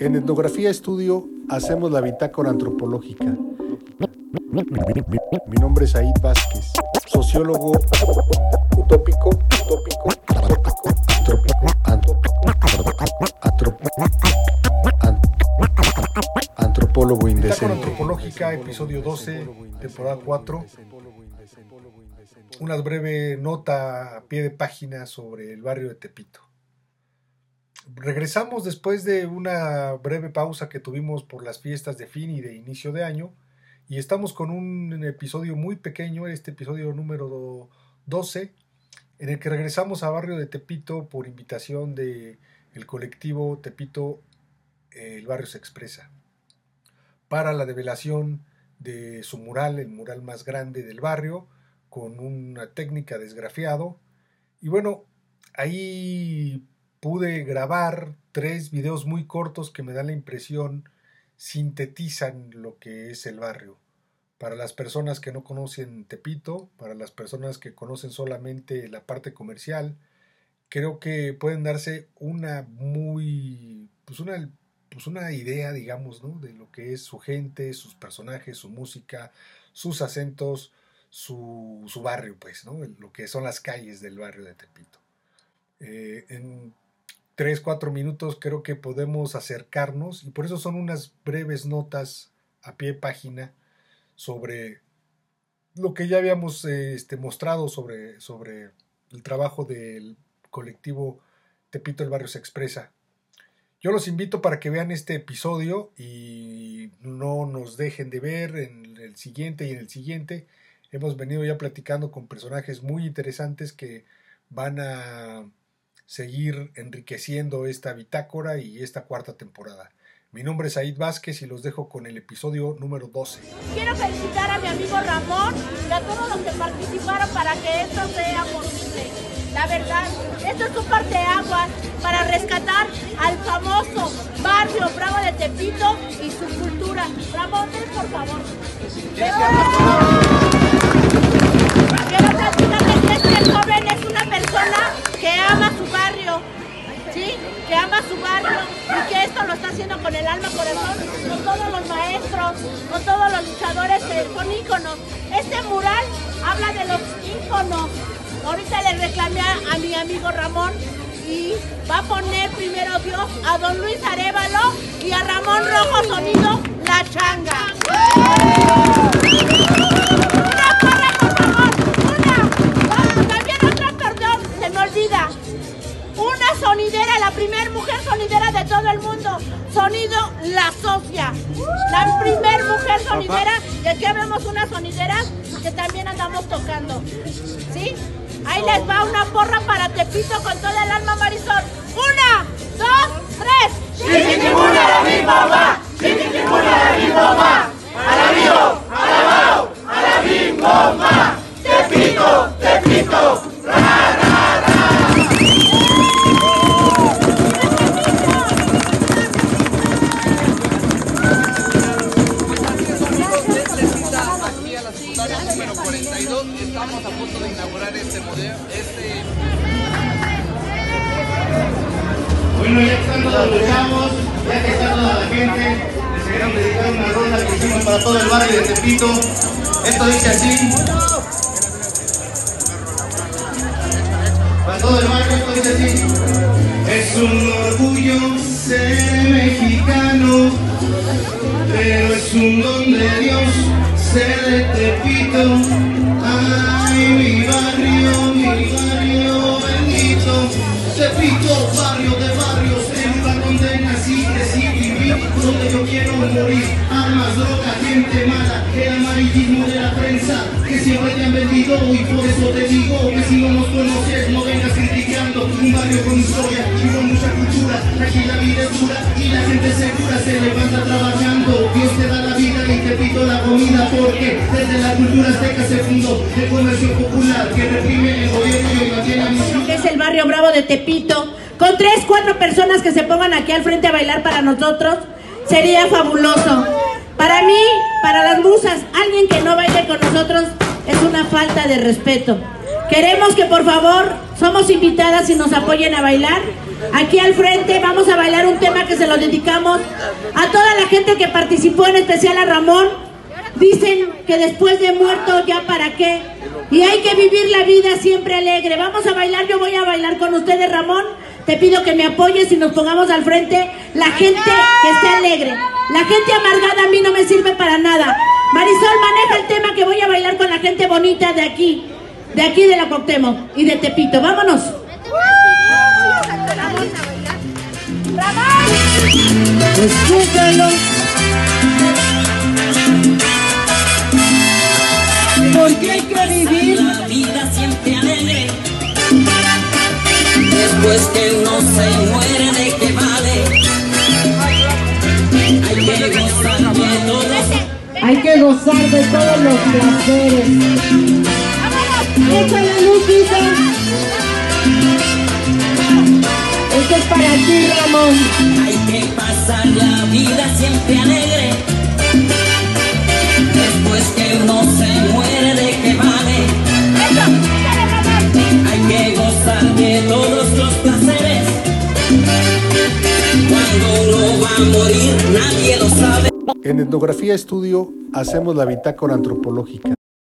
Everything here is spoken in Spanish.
En Etnografía Estudio hacemos la bitácora antropológica. Mi nombre es Aid Vázquez, sociólogo utópico, utópico, antropólogo indecente. antropológica, episodio 12, temporada 4. Una breve nota a pie de página sobre el barrio de Tepito. Regresamos después de una breve pausa que tuvimos por las fiestas de fin y de inicio de año y estamos con un episodio muy pequeño, este episodio número 12, en el que regresamos a barrio de Tepito por invitación de el colectivo Tepito El Barrio se expresa para la develación de su mural, el mural más grande del barrio, con una técnica desgrafiado. Y bueno, ahí pude grabar tres videos muy cortos que me dan la impresión sintetizan lo que es el barrio. Para las personas que no conocen Tepito, para las personas que conocen solamente la parte comercial, creo que pueden darse una muy, pues una, pues una idea, digamos, ¿no? de lo que es su gente, sus personajes, su música, sus acentos, su, su barrio, pues, ¿no? lo que son las calles del barrio de Tepito. Eh, en tres, cuatro minutos creo que podemos acercarnos y por eso son unas breves notas a pie de página sobre lo que ya habíamos este, mostrado sobre, sobre el trabajo del colectivo Tepito el Barrio se expresa. Yo los invito para que vean este episodio y no nos dejen de ver en el siguiente y en el siguiente. Hemos venido ya platicando con personajes muy interesantes que van a seguir enriqueciendo esta bitácora y esta cuarta temporada. Mi nombre es Aid Vázquez y los dejo con el episodio número 12. Quiero felicitar a mi amigo Ramón y a todos los que participaron para que esto sea posible. La verdad, esto es un parteaguas para rescatar al famoso barrio Bravo de Tepito y su cultura. Ramón, ven por favor. Todos los maestros, con todos los luchadores que son íconos. Este mural habla de los íconos. Ahorita le reclamé a mi amigo Ramón y va a poner primero Dios a don Luis Arevalo y a Ramón Rojo Sonido La Changa. Todo el mundo. Sonido La Sofia. La primer mujer sonidera. Y aquí vemos una sonidera que también andamos tocando. ¿Sí? Ahí les va una porra para Tepito con toda el alma Marisol. Una, dos, tres. aquí Estamos a punto de inaugurar este modelo. Este Bueno, ya están todos ya que está toda la gente, les queremos dedicar una ronda que hicimos para todo el barrio de Tepito. Esto dice así. Para todo el barrio, esto dice así. Es un orgullo ser mexicano, pero es un don de Dios ser de Tepito. Ay, mi barrio, mi barrio bendito. Tepito, barrio de barrios, el lugar donde nací, crecí viví, donde yo quiero morir. Armas, droga, gente mala, el amarillismo de la prensa, que siempre te han vendido y por eso te digo que si no nos conoces, no vengas criticando. Un barrio con historia y con mucha cultura, aquí la vida es dura y la gente segura se levanta trabajando. Dios te da la vida y te pido la comida porque desde la cultura azteca se fundó el comercio popular que reprime el gobierno y mantiene a mis que es el barrio Bravo de Tepito, con tres, cuatro personas que se pongan aquí al frente a bailar para nosotros, sería fabuloso. Para mí, para las musas, alguien que no baile con nosotros es una falta de respeto. Queremos que por favor, somos invitadas y nos apoyen a bailar aquí al frente. Vamos a bailar un tema que se lo dedicamos a toda la gente que participó, en especial a Ramón. Dicen que después de muerto ya para qué. Y hay que vivir la vida siempre alegre. Vamos a bailar, yo voy a bailar con ustedes, Ramón. Te pido que me apoyes y nos pongamos al frente. La gente que esté alegre. La gente amargada a mí no me sirve para nada. Marisol, maneja el tema que voy a bailar con la gente bonita de aquí. De aquí de la Cuauhtémoc y de Tepito. Vámonos. Escúchalo. Porque hay que vivir la vida siempre alegre. Después que uno se muere, ¿de qué vale? Hay que gozar de todo. Hay que gozar de todos los placeres. Échale luz, hija. Esto es para ti, Ramón. Hay que pasar la vida siempre alegre. Después que uno se muere, ¿de qué vale? Hay que gozar de todos los placeres. Cuando uno va a morir, nadie lo sabe. En Etnografía Estudio hacemos la bitácora antropológica.